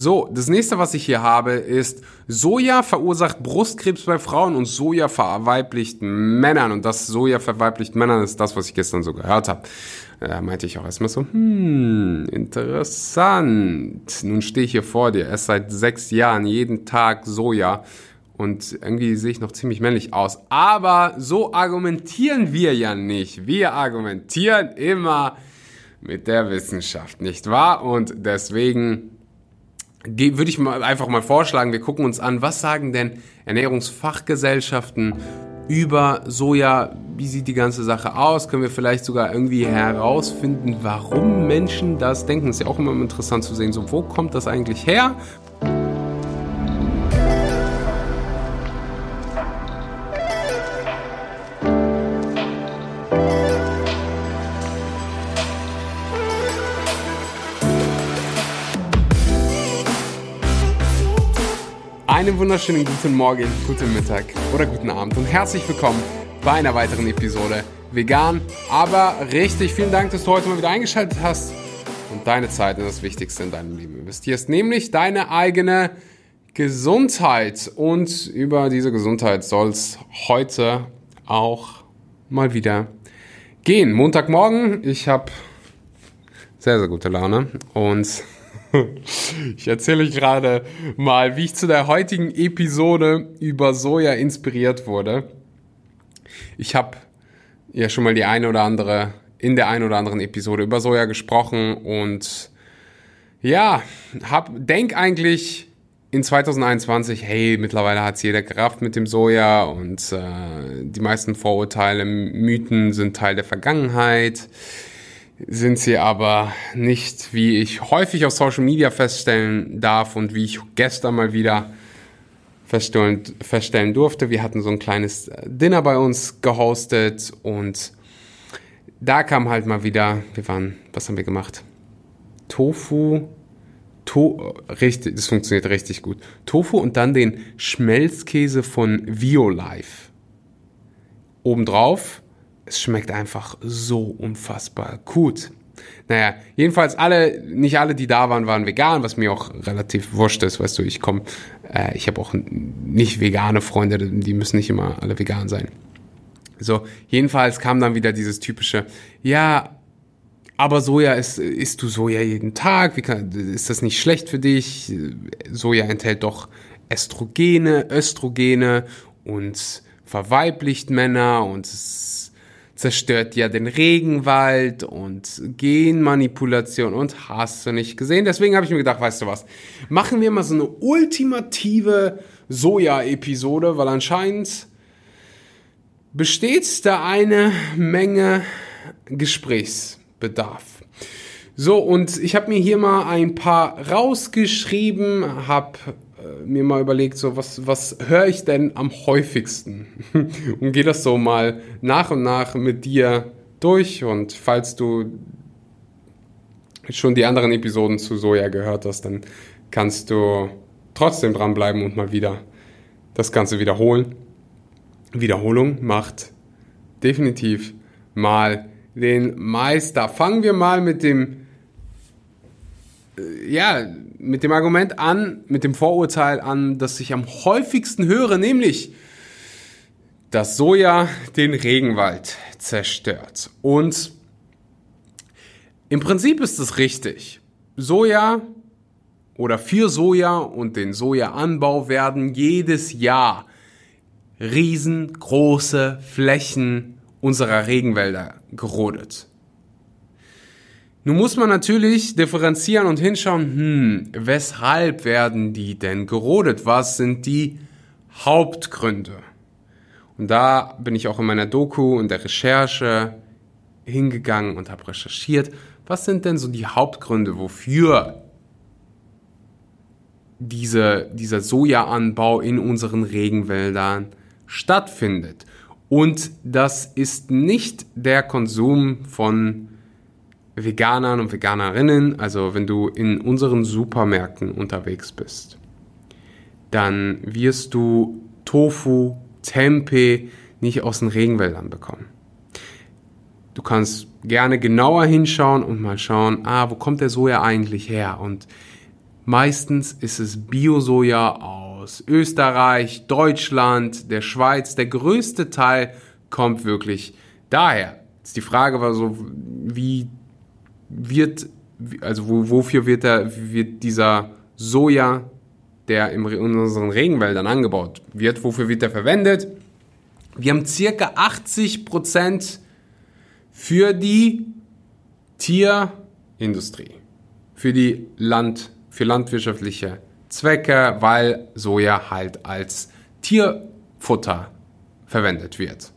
So, das nächste, was ich hier habe, ist Soja verursacht Brustkrebs bei Frauen und Soja verweiblicht Männern. Und das Soja verweiblicht Männern ist das, was ich gestern so gehört habe. Da meinte ich auch erstmal so, hm, interessant. Nun stehe ich hier vor dir, erst seit sechs Jahren, jeden Tag Soja. Und irgendwie sehe ich noch ziemlich männlich aus. Aber so argumentieren wir ja nicht. Wir argumentieren immer mit der Wissenschaft, nicht wahr? Und deswegen würde ich mal einfach mal vorschlagen, wir gucken uns an, was sagen denn Ernährungsfachgesellschaften über Soja, wie sieht die ganze Sache aus? Können wir vielleicht sogar irgendwie herausfinden, warum Menschen das denken? Ist ja auch immer interessant zu sehen, so wo kommt das eigentlich her? Wunderschönen guten Morgen, guten Mittag oder guten Abend und herzlich willkommen bei einer weiteren Episode Vegan, aber richtig. Vielen Dank, dass du heute mal wieder eingeschaltet hast und deine Zeit in das Wichtigste in deinem Leben investierst, nämlich deine eigene Gesundheit. Und über diese Gesundheit soll es heute auch mal wieder gehen. Montagmorgen, ich habe sehr, sehr gute Laune und ich erzähle euch gerade mal, wie ich zu der heutigen Episode über Soja inspiriert wurde. Ich habe ja schon mal die eine oder andere, in der einen oder anderen Episode über Soja gesprochen und ja, hab, denk eigentlich in 2021, hey, mittlerweile hat es jeder gerafft mit dem Soja und äh, die meisten Vorurteile, Mythen sind Teil der Vergangenheit sind sie aber nicht, wie ich häufig auf Social Media feststellen darf und wie ich gestern mal wieder feststellen, feststellen durfte. Wir hatten so ein kleines Dinner bei uns gehostet und da kam halt mal wieder, wir waren, was haben wir gemacht? Tofu, to, richtig, das funktioniert richtig gut. Tofu und dann den Schmelzkäse von Violife. Obendrauf es schmeckt einfach so unfassbar gut. Naja, jedenfalls alle, nicht alle, die da waren, waren vegan, was mir auch relativ wurscht ist, weißt du, ich komme, äh, ich habe auch nicht vegane Freunde, die müssen nicht immer alle vegan sein. So, jedenfalls kam dann wieder dieses typische, ja, aber Soja ist, isst du Soja jeden Tag? Wie kann, ist das nicht schlecht für dich? Soja enthält doch Estrogene, Östrogene und verweiblicht Männer und es zerstört ja den Regenwald und Genmanipulation und hast du nicht gesehen. Deswegen habe ich mir gedacht, weißt du was, machen wir mal so eine ultimative Soja-Episode, weil anscheinend besteht da eine Menge Gesprächsbedarf. So, und ich habe mir hier mal ein paar rausgeschrieben, habe mir mal überlegt, so was, was höre ich denn am häufigsten? und gehe das so mal nach und nach mit dir durch. Und falls du schon die anderen Episoden zu Soja gehört hast, dann kannst du trotzdem dranbleiben und mal wieder das Ganze wiederholen. Wiederholung macht definitiv mal den Meister. Fangen wir mal mit dem äh, ja, mit dem Argument an, mit dem Vorurteil an, das ich am häufigsten höre, nämlich, dass Soja den Regenwald zerstört. Und im Prinzip ist es richtig. Soja oder für Soja und den Sojaanbau werden jedes Jahr riesengroße Flächen unserer Regenwälder gerodet. Nun muss man natürlich differenzieren und hinschauen, hm, weshalb werden die denn gerodet? Was sind die Hauptgründe? Und da bin ich auch in meiner Doku und der Recherche hingegangen und habe recherchiert, was sind denn so die Hauptgründe, wofür diese, dieser Sojaanbau in unseren Regenwäldern stattfindet. Und das ist nicht der Konsum von Veganern und Veganerinnen, also wenn du in unseren Supermärkten unterwegs bist, dann wirst du Tofu, Tempeh nicht aus den Regenwäldern bekommen. Du kannst gerne genauer hinschauen und mal schauen, ah, wo kommt der Soja eigentlich her? Und Meistens ist es Bio-Soja aus Österreich, Deutschland, der Schweiz. Der größte Teil kommt wirklich daher. Jetzt die Frage war so, wie wird, also wo, wofür wird, der, wird dieser Soja, der in unseren Regenwäldern angebaut wird, wofür wird der verwendet? Wir haben circa 80 Prozent für die Tierindustrie, für die Land, für landwirtschaftliche Zwecke, weil Soja halt als Tierfutter verwendet wird.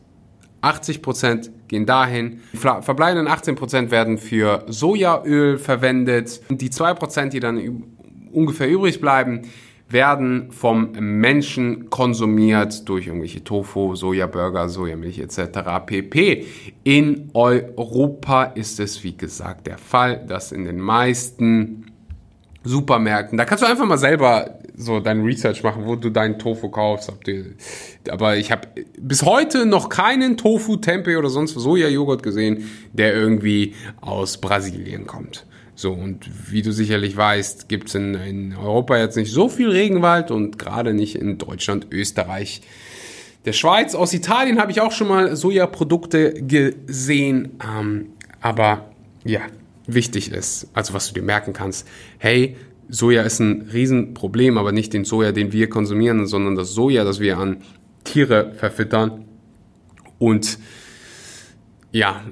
80 Prozent gehen dahin. Die verbleibenden 18 Prozent werden für Sojaöl verwendet. Die 2 Prozent, die dann ungefähr übrig bleiben, werden vom Menschen konsumiert durch irgendwelche Tofu, Sojaburger, Sojamilch etc. pp. In Europa ist es wie gesagt der Fall, dass in den meisten Supermärkten, da kannst du einfach mal selber so dein Research machen, wo du deinen Tofu kaufst. Aber ich habe bis heute noch keinen Tofu, Tempeh oder sonst Sojajoghurt gesehen, der irgendwie aus Brasilien kommt. So, und wie du sicherlich weißt, gibt es in, in Europa jetzt nicht so viel Regenwald und gerade nicht in Deutschland, Österreich, der Schweiz. Aus Italien habe ich auch schon mal Sojaprodukte gesehen. Ähm, aber ja, wichtig ist, also was du dir merken kannst, hey, Soja ist ein Riesenproblem, aber nicht den Soja, den wir konsumieren, sondern das Soja, das wir an Tiere verfüttern. Und ja,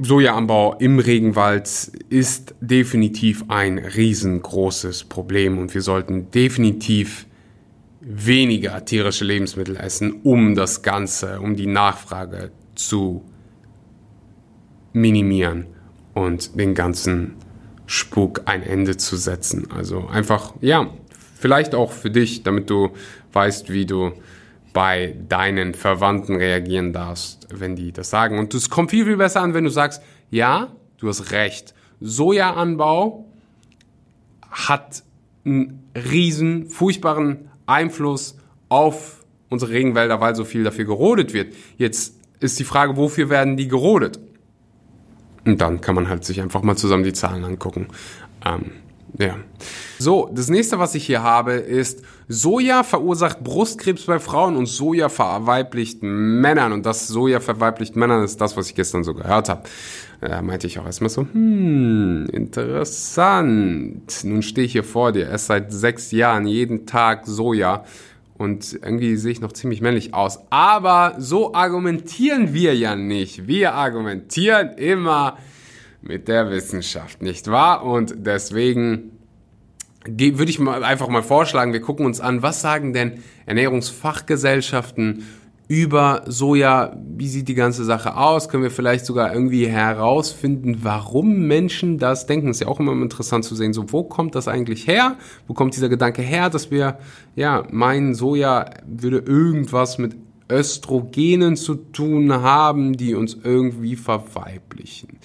Sojaanbau im Regenwald ist definitiv ein riesengroßes Problem und wir sollten definitiv weniger tierische Lebensmittel essen, um das Ganze, um die Nachfrage zu minimieren und den ganzen Spuk ein Ende zu setzen. Also einfach, ja, vielleicht auch für dich, damit du weißt, wie du bei deinen Verwandten reagieren darfst, wenn die das sagen. Und es kommt viel, viel besser an, wenn du sagst, ja, du hast recht. Sojaanbau hat einen riesen, furchtbaren Einfluss auf unsere Regenwälder, weil so viel dafür gerodet wird. Jetzt ist die Frage, wofür werden die gerodet? Und dann kann man halt sich einfach mal zusammen die Zahlen angucken. Ähm, ja. So, das nächste, was ich hier habe, ist Soja verursacht Brustkrebs bei Frauen und Soja verweiblicht Männern. Und das Soja verweiblicht Männern ist das, was ich gestern so gehört habe. Da meinte ich auch erstmal so, hm, interessant. Nun stehe ich hier vor dir, erst seit sechs Jahren, jeden Tag Soja. Und irgendwie sehe ich noch ziemlich männlich aus. Aber so argumentieren wir ja nicht. Wir argumentieren immer mit der Wissenschaft, nicht wahr? Und deswegen würde ich mal einfach mal vorschlagen, wir gucken uns an, was sagen denn Ernährungsfachgesellschaften über Soja, wie sieht die ganze Sache aus? Können wir vielleicht sogar irgendwie herausfinden, warum Menschen das denken? Ist ja auch immer interessant zu sehen, so wo kommt das eigentlich her? Wo kommt dieser Gedanke her, dass wir ja meinen, Soja würde irgendwas mit Östrogenen zu tun haben, die uns irgendwie verweiblichen.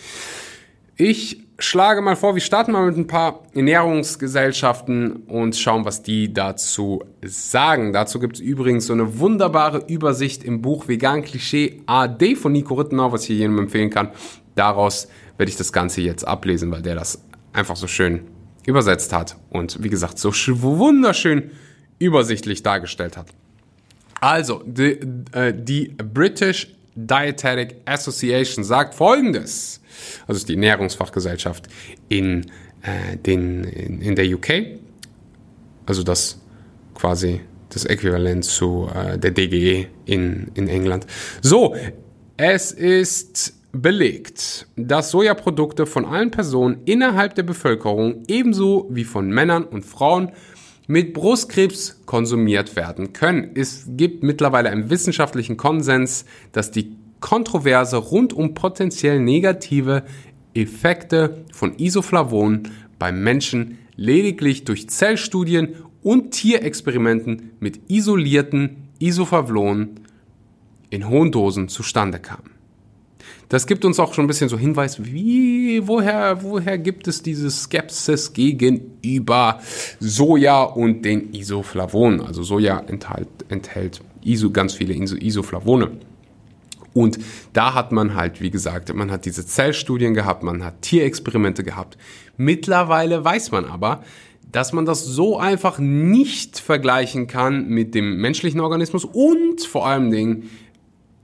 Ich schlage mal vor, wir starten mal mit ein paar Ernährungsgesellschaften und schauen, was die dazu sagen. Dazu gibt es übrigens so eine wunderbare Übersicht im Buch Vegan Klischee AD von Nico Rittenau, was ich jedem empfehlen kann. Daraus werde ich das Ganze jetzt ablesen, weil der das einfach so schön übersetzt hat und wie gesagt so wunderschön übersichtlich dargestellt hat. Also, die, äh, die British Dietetic Association sagt folgendes also die Ernährungsfachgesellschaft in, äh, den, in, in der UK, also das quasi das Äquivalent zu äh, der DGE in, in England. So, es ist belegt, dass Sojaprodukte von allen Personen innerhalb der Bevölkerung ebenso wie von Männern und Frauen mit Brustkrebs konsumiert werden können. Es gibt mittlerweile einen wissenschaftlichen Konsens, dass die Kontroverse rund um potenziell negative Effekte von Isoflavon beim Menschen lediglich durch Zellstudien und Tierexperimenten mit isolierten Isoflavonen in hohen Dosen zustande kam. Das gibt uns auch schon ein bisschen so Hinweis, wie, woher, woher gibt es diese Skepsis gegenüber Soja und den Isoflavonen? Also Soja enthält, enthält Iso, ganz viele Isoflavone. Und da hat man halt, wie gesagt, man hat diese Zellstudien gehabt, man hat Tierexperimente gehabt. Mittlerweile weiß man aber, dass man das so einfach nicht vergleichen kann mit dem menschlichen Organismus und vor allem Dingen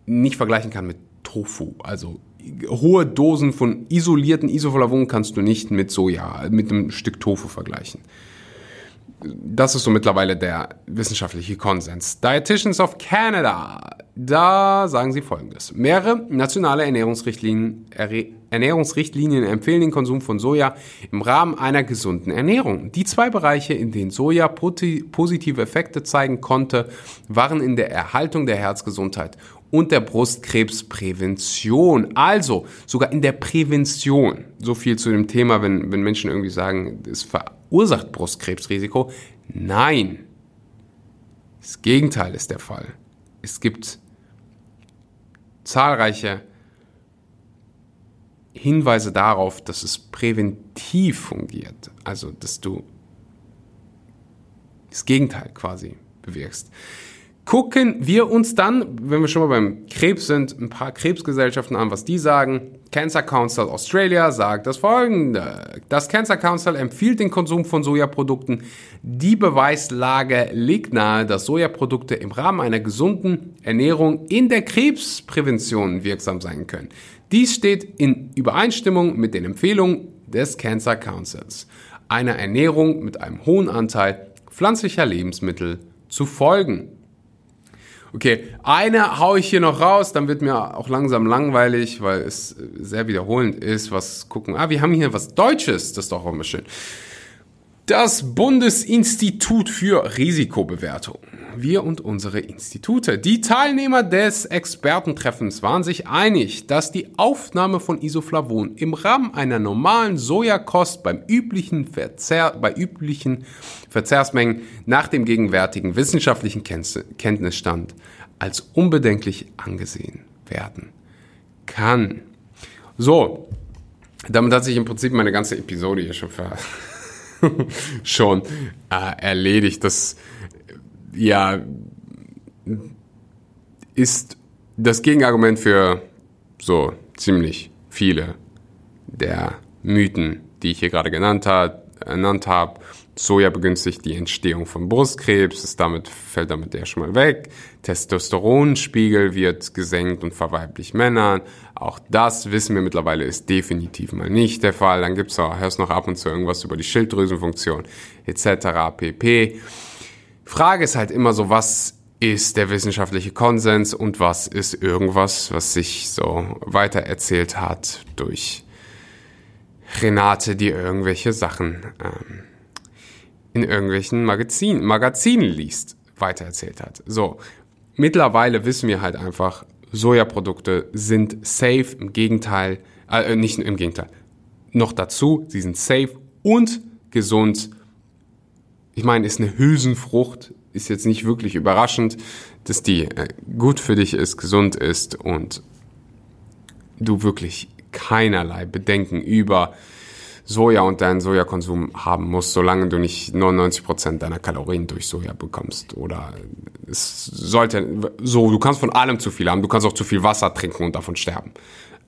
nicht vergleichen kann mit Tofu. Also hohe Dosen von isolierten Isoflavonen kannst du nicht mit Soja, mit einem Stück Tofu vergleichen. Das ist so mittlerweile der wissenschaftliche Konsens. Dietitians of Canada, da sagen sie folgendes. Mehrere nationale Ernährungsrichtlinien, Ernährungsrichtlinien empfehlen den Konsum von Soja im Rahmen einer gesunden Ernährung. Die zwei Bereiche, in denen Soja positive Effekte zeigen konnte, waren in der Erhaltung der Herzgesundheit und der Brustkrebsprävention. Also sogar in der Prävention. So viel zu dem Thema, wenn, wenn Menschen irgendwie sagen, es verursacht Brustkrebsrisiko. Nein. Das Gegenteil ist der Fall. Es gibt zahlreiche Hinweise darauf, dass es präventiv fungiert. Also, dass du das Gegenteil quasi bewirkst gucken wir uns dann, wenn wir schon mal beim Krebs sind, ein paar Krebsgesellschaften an, was die sagen. Cancer Council Australia sagt das folgende. Das Cancer Council empfiehlt den Konsum von Sojaprodukten. Die Beweislage legt nahe, dass Sojaprodukte im Rahmen einer gesunden Ernährung in der Krebsprävention wirksam sein können. Dies steht in Übereinstimmung mit den Empfehlungen des Cancer Councils, einer Ernährung mit einem hohen Anteil pflanzlicher Lebensmittel zu folgen. Okay, eine hau ich hier noch raus, dann wird mir auch langsam langweilig, weil es sehr wiederholend ist. Was gucken? Ah, wir haben hier was Deutsches, das ist doch auch immer schön. Das Bundesinstitut für Risikobewertung wir und unsere Institute. Die Teilnehmer des Expertentreffens waren sich einig, dass die Aufnahme von Isoflavon im Rahmen einer normalen Sojakost beim üblichen Verzehr, bei üblichen Verzehrsmengen nach dem gegenwärtigen wissenschaftlichen Kenntnisstand als unbedenklich angesehen werden kann. So, damit hat sich im Prinzip meine ganze Episode hier schon, ver schon äh, erledigt. Das ja, ist das Gegenargument für so ziemlich viele der Mythen, die ich hier gerade genannt, hat, genannt habe. Soja begünstigt die Entstehung von Brustkrebs, ist damit, fällt damit ja schon mal weg. Testosteronspiegel wird gesenkt und verweiblicht Männern. Auch das wissen wir mittlerweile ist definitiv mal nicht der Fall. Dann gibt's auch, hörst noch ab und zu irgendwas über die Schilddrüsenfunktion etc. pp. Frage ist halt immer so, was ist der wissenschaftliche Konsens und was ist irgendwas, was sich so weiter erzählt hat durch Renate, die irgendwelche Sachen ähm, in irgendwelchen Magazin, Magazinen liest, weitererzählt hat. So, mittlerweile wissen wir halt einfach, Sojaprodukte sind safe, im Gegenteil, äh, nicht im Gegenteil, noch dazu, sie sind safe und gesund ich meine, ist eine Hülsenfrucht, ist jetzt nicht wirklich überraschend, dass die äh, gut für dich ist, gesund ist und du wirklich keinerlei Bedenken über Soja und deinen Sojakonsum haben musst, solange du nicht 99 Prozent deiner Kalorien durch Soja bekommst. Oder es sollte so, du kannst von allem zu viel haben, du kannst auch zu viel Wasser trinken und davon sterben,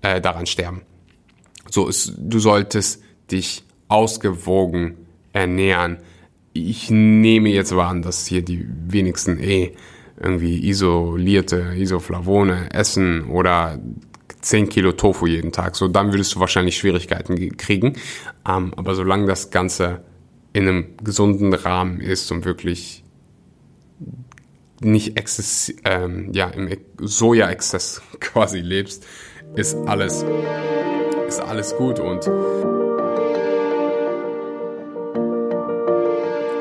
äh, daran sterben. So ist, du solltest dich ausgewogen ernähren ich nehme jetzt an, dass hier die wenigsten eh irgendwie isolierte Isoflavone essen oder 10 Kilo Tofu jeden Tag. So, dann würdest du wahrscheinlich Schwierigkeiten kriegen. Ähm, aber solange das Ganze in einem gesunden Rahmen ist und wirklich nicht exzess, ähm, ja, im Soja-Exzess quasi lebst, ist alles, ist alles gut und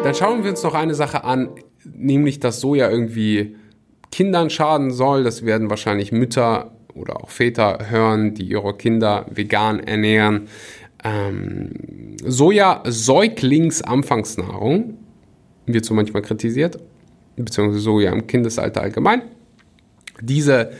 Dann schauen wir uns noch eine Sache an, nämlich dass Soja irgendwie Kindern schaden soll. Das werden wahrscheinlich Mütter oder auch Väter hören, die ihre Kinder vegan ernähren. Ähm, Soja Säuglingsanfangsnahrung wird so manchmal kritisiert, beziehungsweise Soja im Kindesalter allgemein. Diese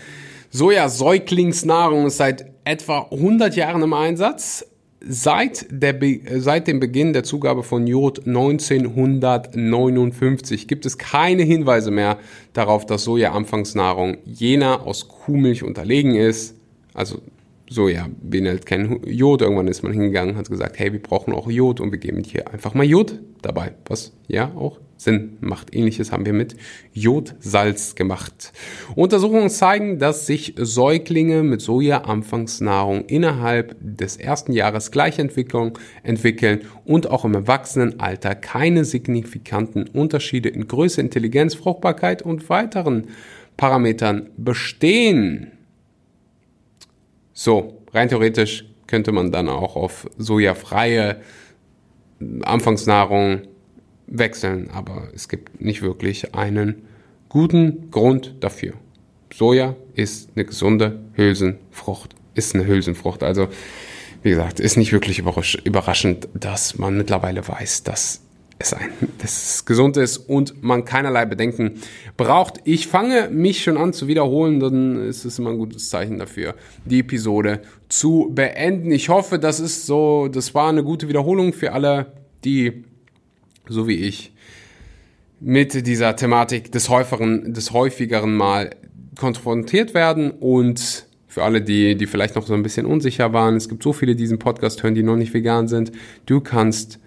Soja-Säuglingsnahrung ist seit etwa 100 Jahren im Einsatz seit, der, seit dem Beginn der Zugabe von Jod 1959 gibt es keine Hinweise mehr darauf, dass Soja Anfangsnahrung jener aus Kuhmilch unterlegen ist. Also Soja beinhaltet kein Jod. Irgendwann ist man hingegangen, hat gesagt, hey, wir brauchen auch Jod und wir geben hier einfach mal Jod dabei. Was ja auch Sinn macht. Ähnliches haben wir mit Jodsalz gemacht. Untersuchungen zeigen, dass sich Säuglinge mit Soja-Anfangsnahrung innerhalb des ersten Jahres Gleichentwicklung entwickeln und auch im Erwachsenenalter keine signifikanten Unterschiede in Größe, Intelligenz, Fruchtbarkeit und weiteren Parametern bestehen. So, rein theoretisch könnte man dann auch auf sojafreie Anfangsnahrung wechseln, aber es gibt nicht wirklich einen guten Grund dafür. Soja ist eine gesunde Hülsenfrucht, ist eine Hülsenfrucht. Also, wie gesagt, ist nicht wirklich überraschend, dass man mittlerweile weiß, dass es, ein, dass es gesund ist und man keinerlei Bedenken braucht. Ich fange mich schon an zu wiederholen, dann ist es immer ein gutes Zeichen dafür, die Episode zu beenden. Ich hoffe, das ist so, das war eine gute Wiederholung für alle, die so wie ich, mit dieser Thematik des häufigeren, des häufigeren Mal konfrontiert werden und für alle, die, die vielleicht noch so ein bisschen unsicher waren, es gibt so viele, die diesen Podcast hören, die noch nicht vegan sind. Du kannst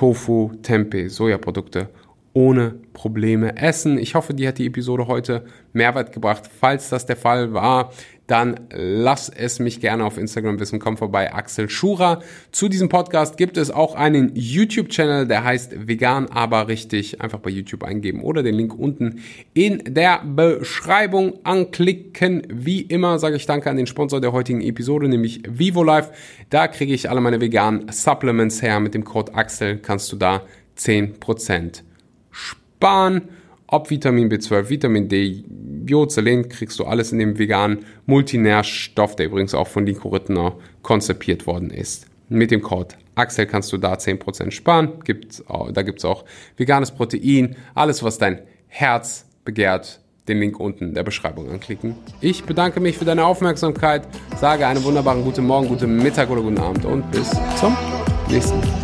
Tofu, Tempeh, Sojaprodukte ohne Probleme essen. Ich hoffe, dir hat die Episode heute Mehrwert gebracht. Falls das der Fall war, dann lass es mich gerne auf Instagram wissen. Komm vorbei, Axel Schura. Zu diesem Podcast gibt es auch einen YouTube-Channel, der heißt Vegan, aber richtig. Einfach bei YouTube eingeben oder den Link unten in der Beschreibung anklicken. Wie immer sage ich danke an den Sponsor der heutigen Episode, nämlich VivoLife. Da kriege ich alle meine veganen Supplements her. Mit dem Code Axel kannst du da 10% sparen. Ob Vitamin B12, Vitamin D, Jod, Selen, kriegst du alles in dem veganen Multinährstoff, der übrigens auch von Nico Rittner konzipiert worden ist. Mit dem Code Axel kannst du da 10% sparen. Gibt's, da gibt es auch veganes Protein, alles, was dein Herz begehrt. Den Link unten in der Beschreibung anklicken. Ich bedanke mich für deine Aufmerksamkeit, sage einen wunderbaren guten Morgen, guten Mittag oder guten Abend und bis zum nächsten Mal.